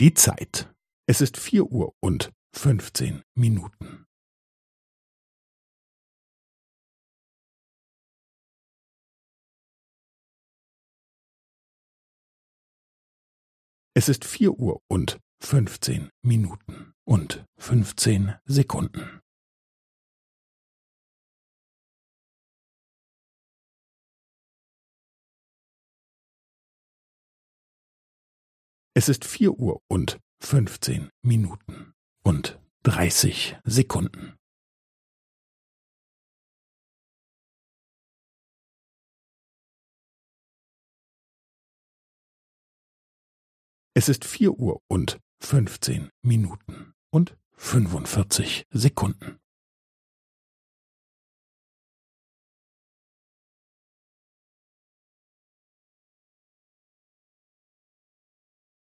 Die Zeit. Es ist vier Uhr und fünfzehn Minuten. Es ist vier Uhr und fünfzehn Minuten und fünfzehn Sekunden. Es ist vier Uhr und fünfzehn Minuten und dreißig Sekunden. Es ist vier Uhr und fünfzehn Minuten und fünfundvierzig Sekunden.